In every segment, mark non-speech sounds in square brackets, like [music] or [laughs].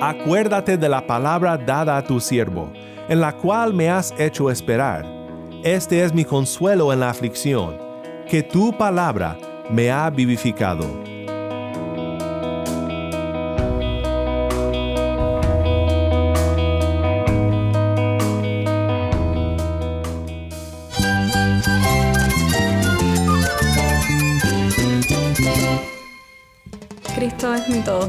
acuérdate de la palabra dada a tu siervo, en la cual me has hecho esperar. Este es mi consuelo en la aflicción, que tu palabra me ha vivificado.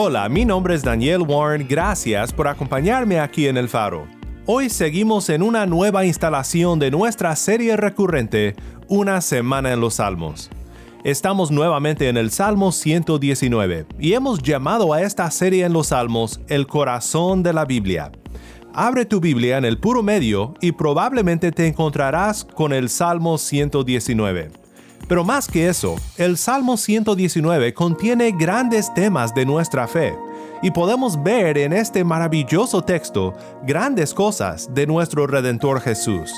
Hola, mi nombre es Daniel Warren, gracias por acompañarme aquí en El Faro. Hoy seguimos en una nueva instalación de nuestra serie recurrente, Una Semana en los Salmos. Estamos nuevamente en el Salmo 119 y hemos llamado a esta serie en los Salmos el corazón de la Biblia. Abre tu Biblia en el puro medio y probablemente te encontrarás con el Salmo 119. Pero más que eso, el Salmo 119 contiene grandes temas de nuestra fe y podemos ver en este maravilloso texto grandes cosas de nuestro Redentor Jesús.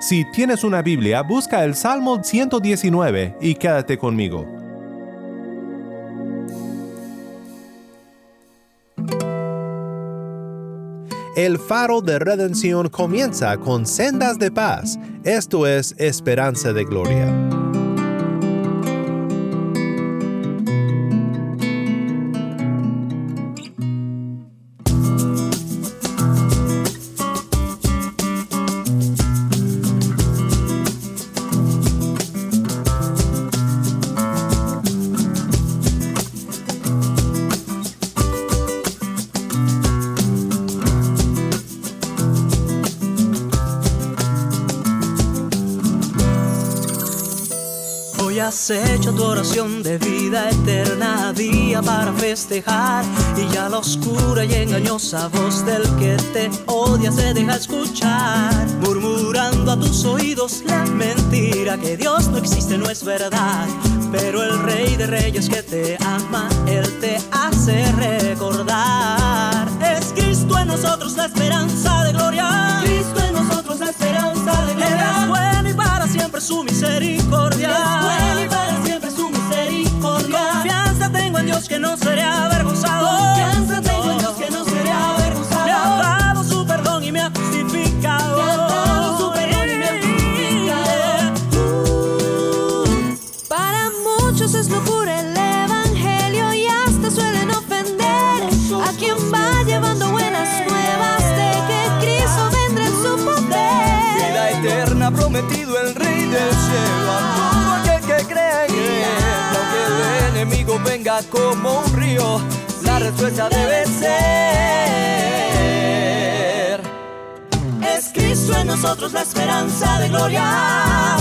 Si tienes una Biblia, busca el Salmo 119 y quédate conmigo. El faro de redención comienza con sendas de paz, esto es esperanza de gloria. Tu oración de vida eterna día para festejar. Y ya la oscura y engañosa voz del que te odia se deja escuchar. Murmurando a tus oídos la mentira que Dios no existe no es verdad. Pero el rey de reyes que te ama él te hace recordar. Es Cristo en nosotros la esperanza de gloria. Cristo en nosotros la esperanza de gloria es bueno y para siempre su misericordia. Es bueno y para siempre su misericordia. Confianza tengo en Dios que no seré avergonzado. Confianza tengo en Dios que no seré avergonzado. Me ha dado su perdón y me ha justificado venga como un río la respuesta debe ser Es Cristo en nosotros la esperanza de gloria.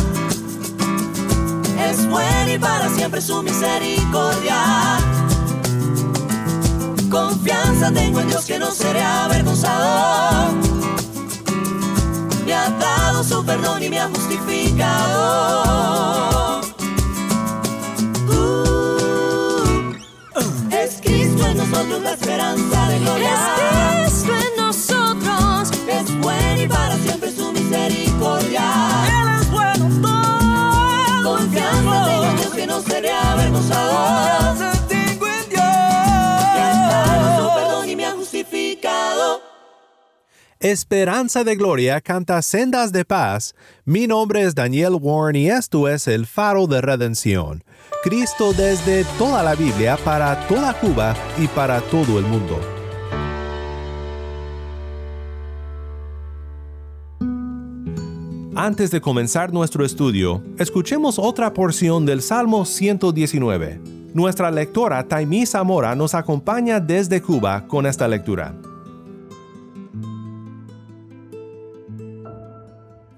Es bueno y para siempre su misericordia. Confianza tengo en Dios que no seré avergonzado. Me ha dado su perdón y me ha justificado. Nosotros la esperanza de gloria. Es Cristo en nosotros. Es bueno y para siempre su misericordia. Él es bueno todo Confianza tengo en Dios que no seré avergonzado. Confianza tengo en Dios su perdón y me ha justificado. Esperanza de Gloria canta Sendas de Paz. Mi nombre es Daniel Warren y esto es el Faro de Redención. Cristo desde toda la Biblia para toda Cuba y para todo el mundo. Antes de comenzar nuestro estudio, escuchemos otra porción del Salmo 119. Nuestra lectora Taimí Zamora nos acompaña desde Cuba con esta lectura.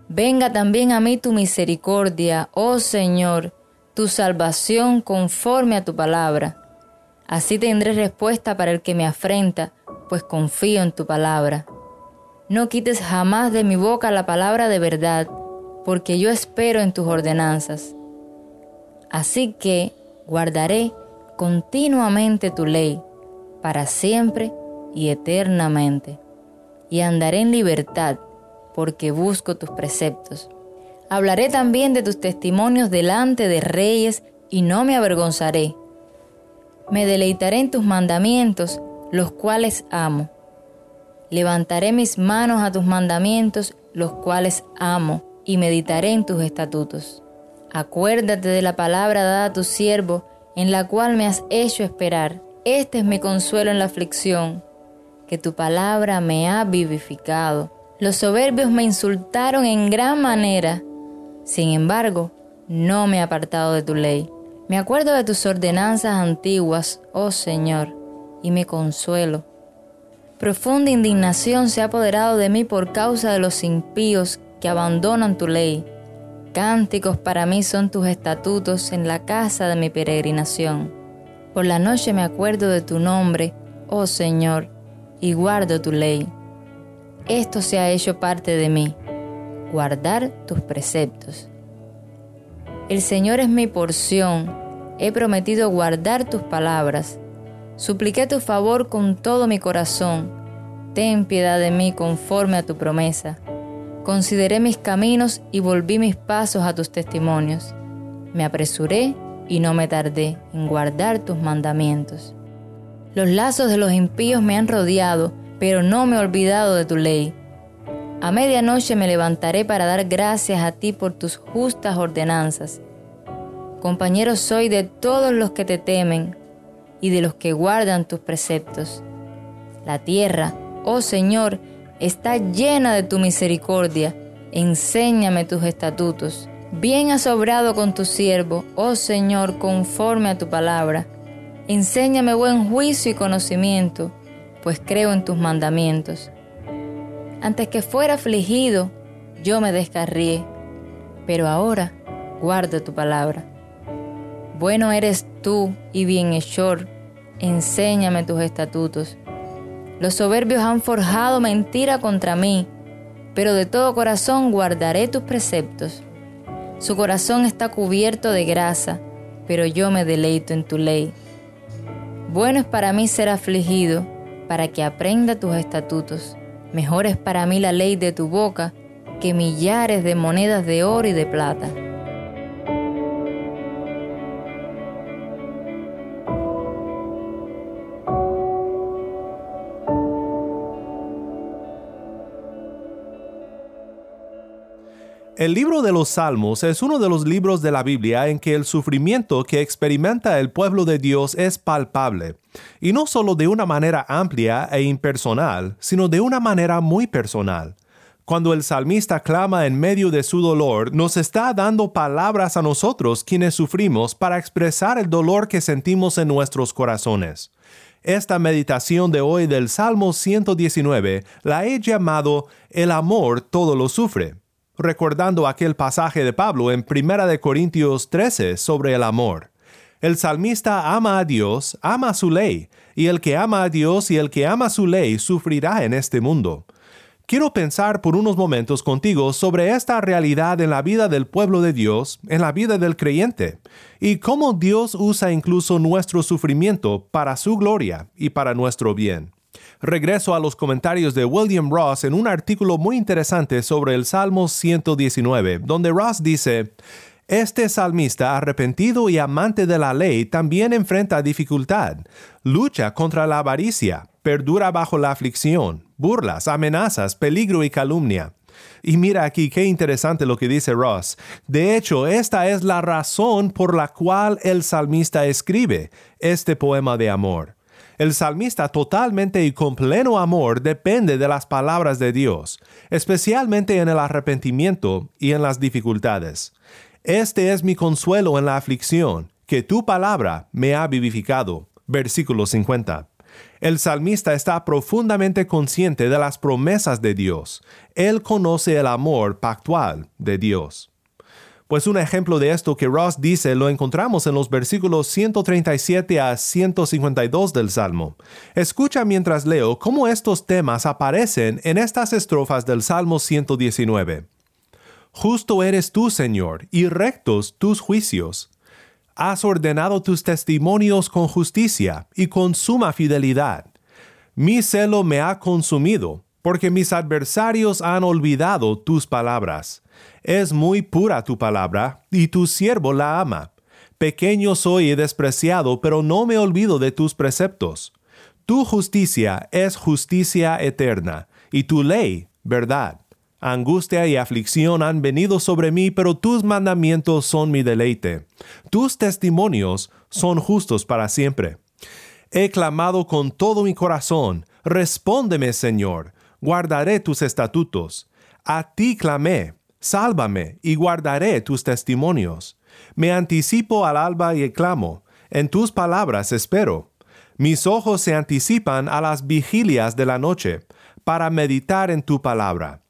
Venga también a mí tu misericordia, oh Señor, tu salvación conforme a tu palabra. Así tendré respuesta para el que me afrenta, pues confío en tu palabra. No quites jamás de mi boca la palabra de verdad, porque yo espero en tus ordenanzas. Así que guardaré continuamente tu ley, para siempre y eternamente, y andaré en libertad, porque busco tus preceptos. Hablaré también de tus testimonios delante de reyes, y no me avergonzaré. Me deleitaré en tus mandamientos, los cuales amo. Levantaré mis manos a tus mandamientos, los cuales amo, y meditaré en tus estatutos. Acuérdate de la palabra dada a tu siervo, en la cual me has hecho esperar. Este es mi consuelo en la aflicción, que tu palabra me ha vivificado. Los soberbios me insultaron en gran manera, sin embargo, no me he apartado de tu ley. Me acuerdo de tus ordenanzas antiguas, oh Señor, y me consuelo. Profunda indignación se ha apoderado de mí por causa de los impíos que abandonan tu ley. Cánticos para mí son tus estatutos en la casa de mi peregrinación. Por la noche me acuerdo de tu nombre, oh Señor, y guardo tu ley. Esto se ha hecho parte de mí, guardar tus preceptos. El Señor es mi porción, he prometido guardar tus palabras. Supliqué tu favor con todo mi corazón. Ten piedad de mí conforme a tu promesa. Consideré mis caminos y volví mis pasos a tus testimonios. Me apresuré y no me tardé en guardar tus mandamientos. Los lazos de los impíos me han rodeado, pero no me he olvidado de tu ley. A medianoche me levantaré para dar gracias a ti por tus justas ordenanzas. Compañero soy de todos los que te temen y de los que guardan tus preceptos. La tierra, oh Señor, está llena de tu misericordia. Enséñame tus estatutos. Bien has obrado con tu siervo, oh Señor, conforme a tu palabra. Enséñame buen juicio y conocimiento, pues creo en tus mandamientos. Antes que fuera afligido, yo me descarrié, pero ahora guardo tu palabra. Bueno eres tú y bienhechor, enséñame tus estatutos. Los soberbios han forjado mentira contra mí, pero de todo corazón guardaré tus preceptos. Su corazón está cubierto de grasa, pero yo me deleito en tu ley. Bueno es para mí ser afligido, para que aprenda tus estatutos. Mejor es para mí la ley de tu boca que millares de monedas de oro y de plata. El libro de los Salmos es uno de los libros de la Biblia en que el sufrimiento que experimenta el pueblo de Dios es palpable, y no solo de una manera amplia e impersonal, sino de una manera muy personal. Cuando el salmista clama en medio de su dolor, nos está dando palabras a nosotros quienes sufrimos para expresar el dolor que sentimos en nuestros corazones. Esta meditación de hoy del Salmo 119 la he llamado El amor todo lo sufre recordando aquel pasaje de Pablo en 1 Corintios 13 sobre el amor. El salmista ama a Dios, ama su ley, y el que ama a Dios y el que ama su ley sufrirá en este mundo. Quiero pensar por unos momentos contigo sobre esta realidad en la vida del pueblo de Dios, en la vida del creyente, y cómo Dios usa incluso nuestro sufrimiento para su gloria y para nuestro bien. Regreso a los comentarios de William Ross en un artículo muy interesante sobre el Salmo 119, donde Ross dice, este salmista arrepentido y amante de la ley también enfrenta dificultad, lucha contra la avaricia, perdura bajo la aflicción, burlas, amenazas, peligro y calumnia. Y mira aquí qué interesante lo que dice Ross. De hecho, esta es la razón por la cual el salmista escribe este poema de amor. El salmista totalmente y con pleno amor depende de las palabras de Dios, especialmente en el arrepentimiento y en las dificultades. Este es mi consuelo en la aflicción, que tu palabra me ha vivificado. Versículo 50. El salmista está profundamente consciente de las promesas de Dios. Él conoce el amor pactual de Dios. Pues un ejemplo de esto que Ross dice lo encontramos en los versículos 137 a 152 del Salmo. Escucha mientras leo cómo estos temas aparecen en estas estrofas del Salmo 119. Justo eres tú, Señor, y rectos tus juicios. Has ordenado tus testimonios con justicia y con suma fidelidad. Mi celo me ha consumido, porque mis adversarios han olvidado tus palabras. Es muy pura tu palabra, y tu siervo la ama. Pequeño soy y despreciado, pero no me olvido de tus preceptos. Tu justicia es justicia eterna, y tu ley, verdad. Angustia y aflicción han venido sobre mí, pero tus mandamientos son mi deleite. Tus testimonios son justos para siempre. He clamado con todo mi corazón, respóndeme, Señor, guardaré tus estatutos. A ti clamé, sálvame y guardaré tus testimonios. Me anticipo al alba y clamo, en tus palabras espero. Mis ojos se anticipan a las vigilias de la noche, para meditar en tu palabra.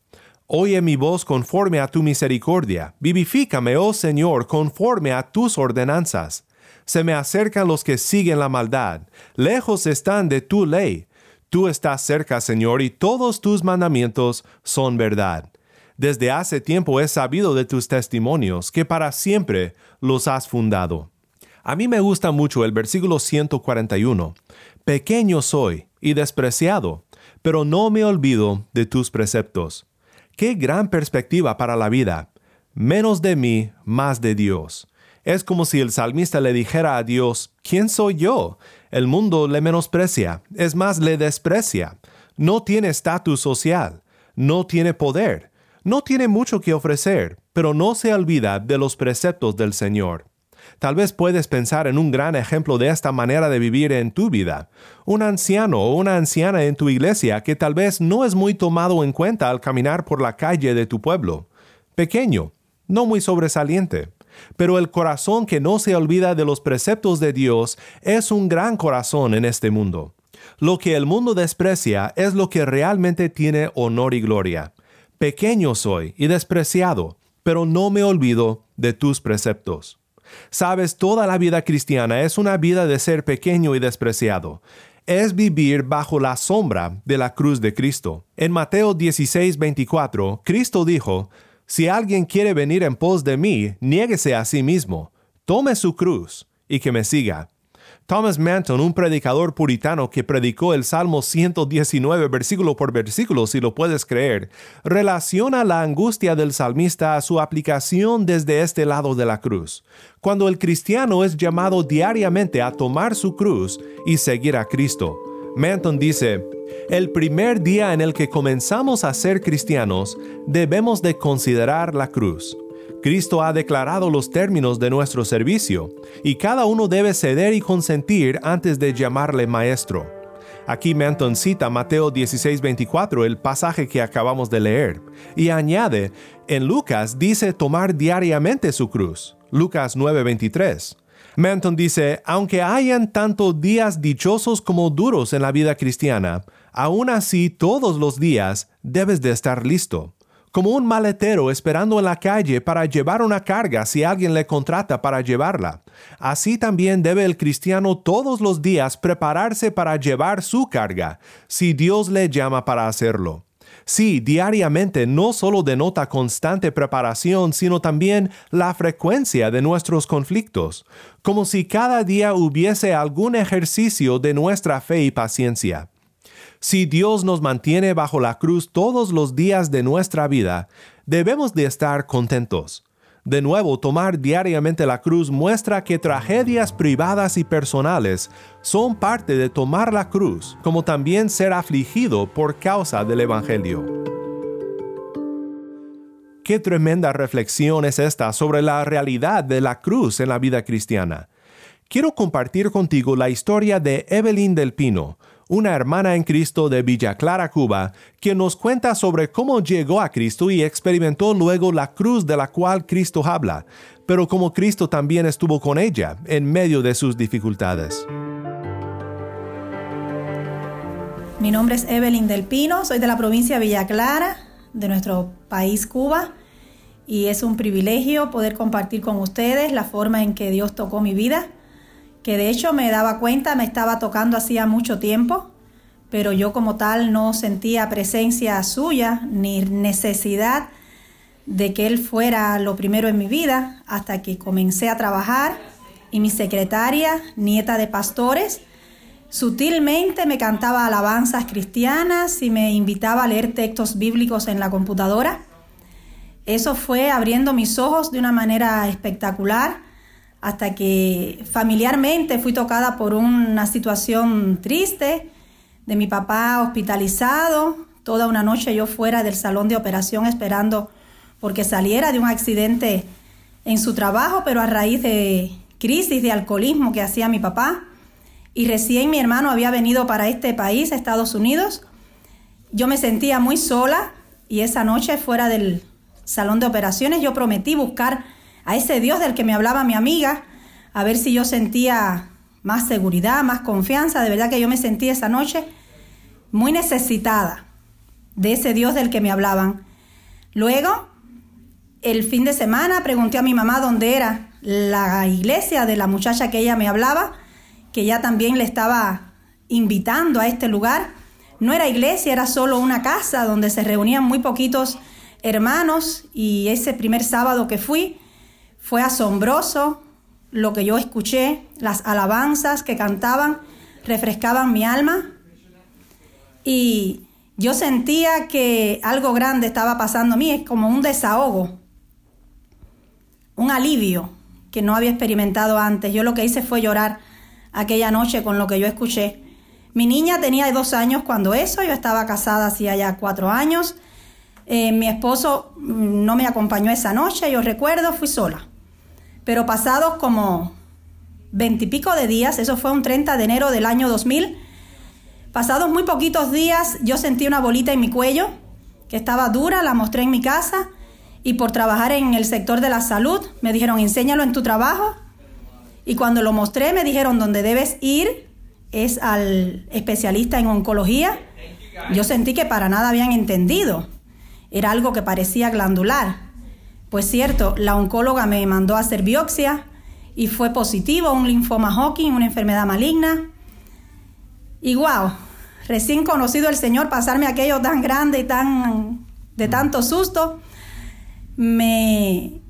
Oye mi voz conforme a tu misericordia. Vivifícame, oh Señor, conforme a tus ordenanzas. Se me acercan los que siguen la maldad. Lejos están de tu ley. Tú estás cerca, Señor, y todos tus mandamientos son verdad. Desde hace tiempo he sabido de tus testimonios, que para siempre los has fundado. A mí me gusta mucho el versículo 141. Pequeño soy y despreciado, pero no me olvido de tus preceptos. Qué gran perspectiva para la vida. Menos de mí, más de Dios. Es como si el salmista le dijera a Dios, ¿quién soy yo? El mundo le menosprecia, es más, le desprecia. No tiene estatus social, no tiene poder, no tiene mucho que ofrecer, pero no se olvida de los preceptos del Señor. Tal vez puedes pensar en un gran ejemplo de esta manera de vivir en tu vida. Un anciano o una anciana en tu iglesia que tal vez no es muy tomado en cuenta al caminar por la calle de tu pueblo. Pequeño, no muy sobresaliente. Pero el corazón que no se olvida de los preceptos de Dios es un gran corazón en este mundo. Lo que el mundo desprecia es lo que realmente tiene honor y gloria. Pequeño soy y despreciado, pero no me olvido de tus preceptos. Sabes, toda la vida cristiana es una vida de ser pequeño y despreciado. Es vivir bajo la sombra de la cruz de Cristo. En Mateo 16, 24, Cristo dijo, Si alguien quiere venir en pos de mí, niéguese a sí mismo, tome su cruz y que me siga. Thomas Manton, un predicador puritano que predicó el Salmo 119 versículo por versículo, si lo puedes creer, relaciona la angustia del salmista a su aplicación desde este lado de la cruz, cuando el cristiano es llamado diariamente a tomar su cruz y seguir a Cristo. Manton dice, el primer día en el que comenzamos a ser cristianos, debemos de considerar la cruz. Cristo ha declarado los términos de nuestro servicio, y cada uno debe ceder y consentir antes de llamarle maestro. Aquí Manton cita Mateo 16:24, el pasaje que acabamos de leer, y añade, en Lucas dice tomar diariamente su cruz, Lucas 9:23. Manton dice, aunque hayan tanto días dichosos como duros en la vida cristiana, aún así todos los días debes de estar listo como un maletero esperando en la calle para llevar una carga si alguien le contrata para llevarla. Así también debe el cristiano todos los días prepararse para llevar su carga, si Dios le llama para hacerlo. Sí, diariamente no solo denota constante preparación, sino también la frecuencia de nuestros conflictos, como si cada día hubiese algún ejercicio de nuestra fe y paciencia. Si Dios nos mantiene bajo la cruz todos los días de nuestra vida, debemos de estar contentos. De nuevo, tomar diariamente la cruz muestra que tragedias privadas y personales son parte de tomar la cruz, como también ser afligido por causa del Evangelio. Qué tremenda reflexión es esta sobre la realidad de la cruz en la vida cristiana. Quiero compartir contigo la historia de Evelyn del Pino, una hermana en Cristo de Villa Clara, Cuba, quien nos cuenta sobre cómo llegó a Cristo y experimentó luego la cruz de la cual Cristo habla, pero como Cristo también estuvo con ella en medio de sus dificultades. Mi nombre es Evelyn del Pino, soy de la provincia de Villa Clara, de nuestro país Cuba, y es un privilegio poder compartir con ustedes la forma en que Dios tocó mi vida, que de hecho me daba cuenta, me estaba tocando hacía mucho tiempo, pero yo como tal no sentía presencia suya ni necesidad de que Él fuera lo primero en mi vida hasta que comencé a trabajar y mi secretaria, nieta de pastores, sutilmente me cantaba alabanzas cristianas y me invitaba a leer textos bíblicos en la computadora. Eso fue abriendo mis ojos de una manera espectacular hasta que familiarmente fui tocada por una situación triste de mi papá hospitalizado, toda una noche yo fuera del salón de operación esperando porque saliera de un accidente en su trabajo, pero a raíz de crisis de alcoholismo que hacía mi papá. Y recién mi hermano había venido para este país, Estados Unidos. Yo me sentía muy sola y esa noche fuera del salón de operaciones, yo prometí buscar a ese Dios del que me hablaba mi amiga, a ver si yo sentía más seguridad, más confianza. De verdad que yo me sentí esa noche muy necesitada de ese Dios del que me hablaban. Luego, el fin de semana, pregunté a mi mamá dónde era la iglesia de la muchacha que ella me hablaba, que ya también le estaba invitando a este lugar. No era iglesia, era solo una casa donde se reunían muy poquitos hermanos y ese primer sábado que fui fue asombroso lo que yo escuché, las alabanzas que cantaban refrescaban mi alma y yo sentía que algo grande estaba pasando a mí, es como un desahogo, un alivio que no había experimentado antes. Yo lo que hice fue llorar aquella noche con lo que yo escuché. Mi niña tenía dos años cuando eso, yo estaba casada hacía ya cuatro años eh, mi esposo mm, no me acompañó esa noche, yo recuerdo, fui sola. Pero pasados como veintipico de días, eso fue un 30 de enero del año 2000, pasados muy poquitos días yo sentí una bolita en mi cuello que estaba dura, la mostré en mi casa y por trabajar en el sector de la salud me dijeron enséñalo en tu trabajo y cuando lo mostré me dijeron donde debes ir es al especialista en oncología. Yo sentí que para nada habían entendido era algo que parecía glandular. Pues cierto, la oncóloga me mandó a hacer biopsia y fue positivo, un linfoma Hawking, una enfermedad maligna. Y wow, recién conocido el Señor, pasarme aquello tan grande y tan de tanto susto, me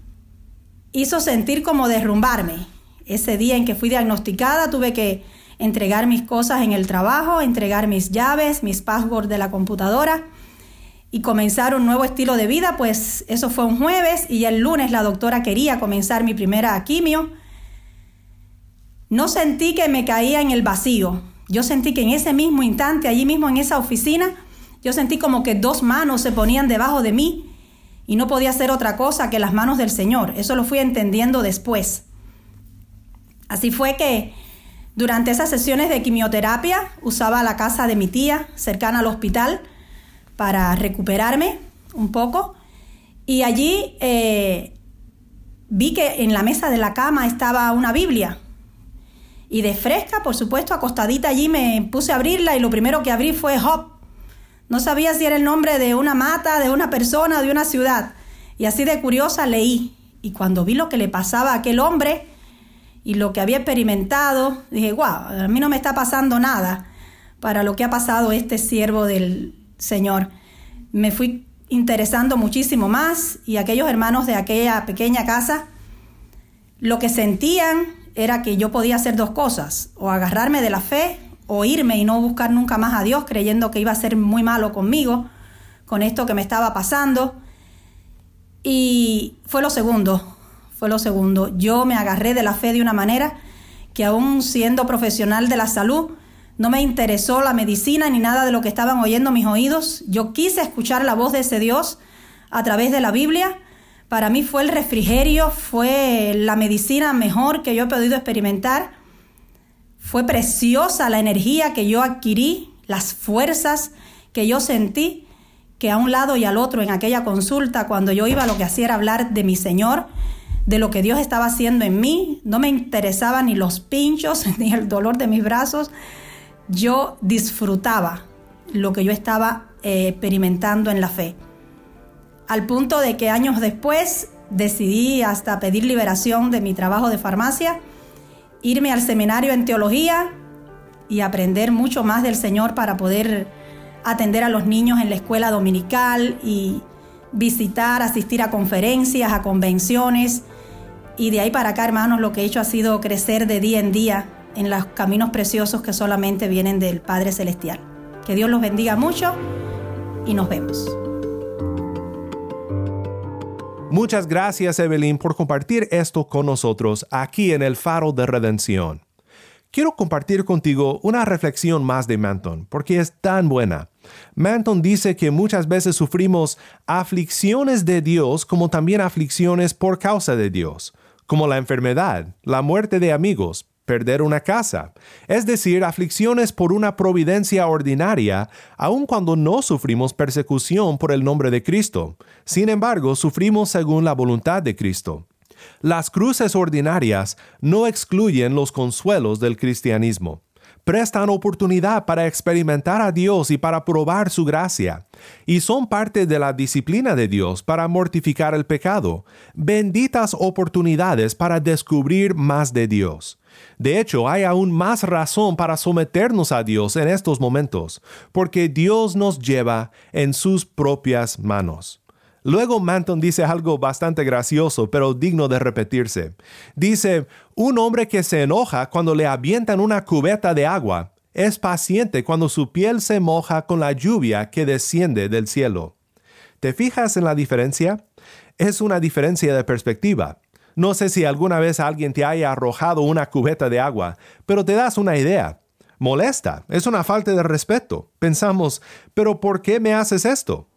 hizo sentir como derrumbarme. Ese día en que fui diagnosticada tuve que entregar mis cosas en el trabajo, entregar mis llaves, mis passwords de la computadora y comenzar un nuevo estilo de vida, pues eso fue un jueves y el lunes la doctora quería comenzar mi primera quimio. No sentí que me caía en el vacío. Yo sentí que en ese mismo instante, allí mismo en esa oficina, yo sentí como que dos manos se ponían debajo de mí y no podía hacer otra cosa que las manos del Señor. Eso lo fui entendiendo después. Así fue que durante esas sesiones de quimioterapia usaba la casa de mi tía cercana al hospital para recuperarme un poco. Y allí eh, vi que en la mesa de la cama estaba una Biblia. Y de fresca, por supuesto, acostadita allí me puse a abrirla y lo primero que abrí fue Job. No sabía si era el nombre de una mata, de una persona, de una ciudad. Y así de curiosa leí. Y cuando vi lo que le pasaba a aquel hombre y lo que había experimentado, dije, wow, a mí no me está pasando nada para lo que ha pasado este siervo del, Señor. Me fui interesando muchísimo más y aquellos hermanos de aquella pequeña casa lo que sentían era que yo podía hacer dos cosas, o agarrarme de la fe o irme y no buscar nunca más a Dios creyendo que iba a ser muy malo conmigo, con esto que me estaba pasando. Y fue lo segundo, fue lo segundo. Yo me agarré de la fe de una manera que aún siendo profesional de la salud, no me interesó la medicina ni nada de lo que estaban oyendo mis oídos. Yo quise escuchar la voz de ese Dios a través de la Biblia. Para mí fue el refrigerio, fue la medicina mejor que yo he podido experimentar. Fue preciosa la energía que yo adquirí, las fuerzas que yo sentí, que a un lado y al otro en aquella consulta, cuando yo iba, lo que hacía era hablar de mi Señor, de lo que Dios estaba haciendo en mí. No me interesaba ni los pinchos, [laughs] ni el dolor de mis brazos, yo disfrutaba lo que yo estaba eh, experimentando en la fe. al punto de que años después decidí hasta pedir liberación de mi trabajo de farmacia, irme al seminario en teología y aprender mucho más del Señor para poder atender a los niños en la escuela dominical y visitar, asistir a conferencias, a convenciones. Y de ahí para acá, hermanos, lo que he hecho ha sido crecer de día en día en los caminos preciosos que solamente vienen del Padre Celestial. Que Dios los bendiga mucho y nos vemos. Muchas gracias Evelyn por compartir esto con nosotros aquí en el Faro de Redención. Quiero compartir contigo una reflexión más de Manton, porque es tan buena. Manton dice que muchas veces sufrimos aflicciones de Dios como también aflicciones por causa de Dios, como la enfermedad, la muerte de amigos, perder una casa, es decir, aflicciones por una providencia ordinaria, aun cuando no sufrimos persecución por el nombre de Cristo. Sin embargo, sufrimos según la voluntad de Cristo. Las cruces ordinarias no excluyen los consuelos del cristianismo prestan oportunidad para experimentar a Dios y para probar su gracia, y son parte de la disciplina de Dios para mortificar el pecado, benditas oportunidades para descubrir más de Dios. De hecho, hay aún más razón para someternos a Dios en estos momentos, porque Dios nos lleva en sus propias manos. Luego Manton dice algo bastante gracioso, pero digno de repetirse. Dice, un hombre que se enoja cuando le avientan una cubeta de agua es paciente cuando su piel se moja con la lluvia que desciende del cielo. ¿Te fijas en la diferencia? Es una diferencia de perspectiva. No sé si alguna vez alguien te haya arrojado una cubeta de agua, pero te das una idea. Molesta, es una falta de respeto. Pensamos, pero ¿por qué me haces esto?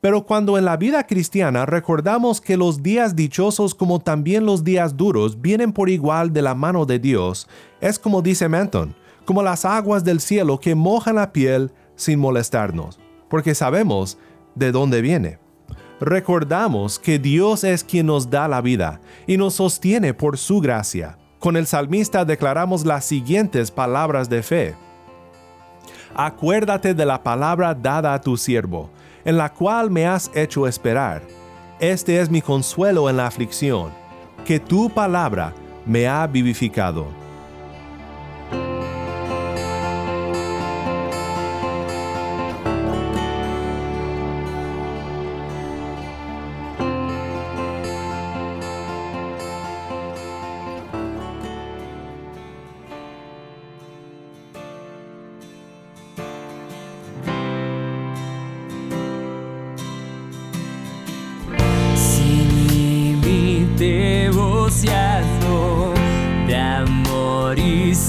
Pero cuando en la vida cristiana recordamos que los días dichosos como también los días duros vienen por igual de la mano de Dios, es como dice Manton, como las aguas del cielo que mojan la piel sin molestarnos, porque sabemos de dónde viene. Recordamos que Dios es quien nos da la vida y nos sostiene por su gracia. Con el salmista declaramos las siguientes palabras de fe. Acuérdate de la palabra dada a tu siervo en la cual me has hecho esperar. Este es mi consuelo en la aflicción, que tu palabra me ha vivificado.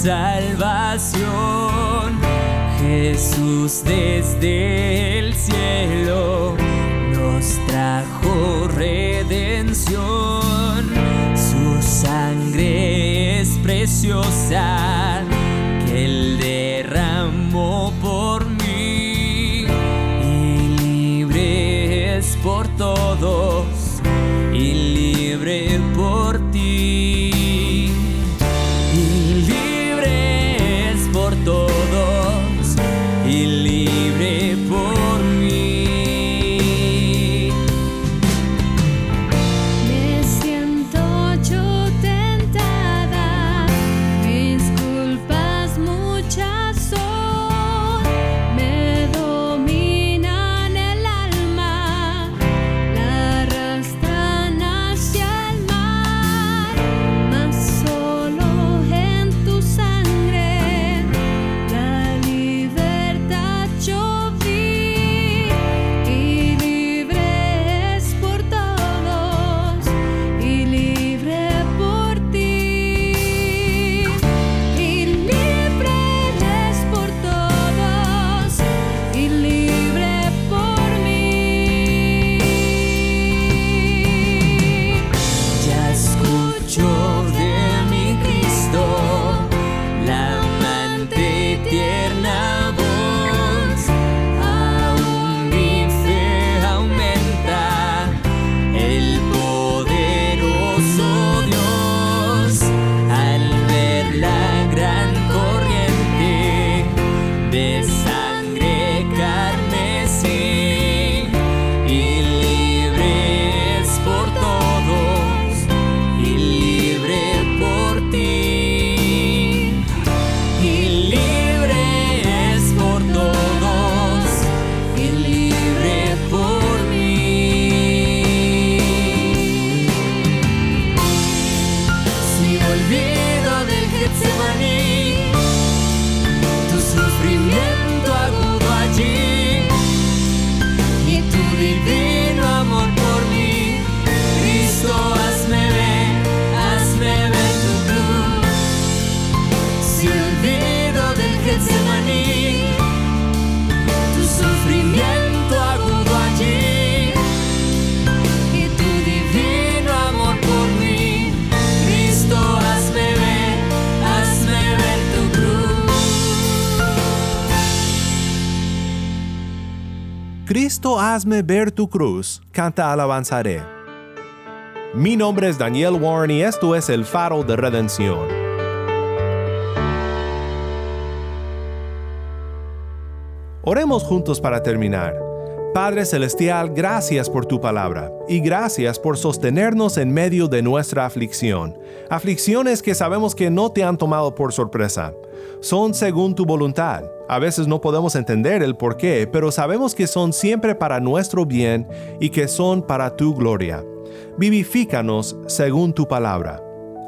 Salvación. Jesús desde el cielo nos trajo redención. Su sangre es preciosa Hazme ver tu cruz, canta alabanzaré. Mi nombre es Daniel Warren y esto es el faro de redención. Oremos juntos para terminar. Padre Celestial, gracias por tu palabra y gracias por sostenernos en medio de nuestra aflicción. Aflicciones que sabemos que no te han tomado por sorpresa. Son según tu voluntad. A veces no podemos entender el por qué, pero sabemos que son siempre para nuestro bien y que son para tu gloria. Vivifícanos según tu palabra.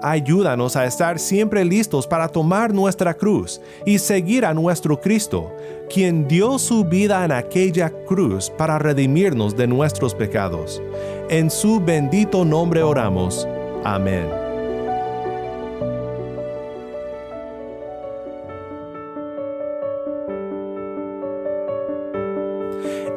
Ayúdanos a estar siempre listos para tomar nuestra cruz y seguir a nuestro Cristo, quien dio su vida en aquella cruz para redimirnos de nuestros pecados. En su bendito nombre oramos. Amén.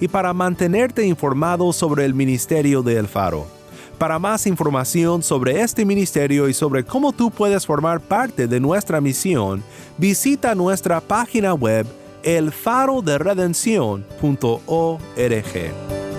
y para mantenerte informado sobre el ministerio de El Faro. Para más información sobre este ministerio y sobre cómo tú puedes formar parte de nuestra misión, visita nuestra página web elfaroderedención.org.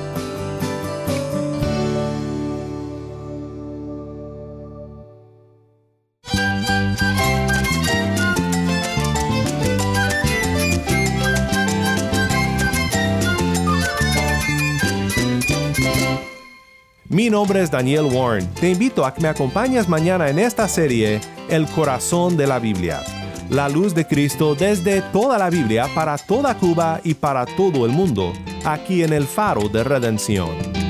nombre es Daniel Warren. Te invito a que me acompañes mañana en esta serie El corazón de la Biblia. La luz de Cristo desde toda la Biblia para toda Cuba y para todo el mundo, aquí en el faro de redención.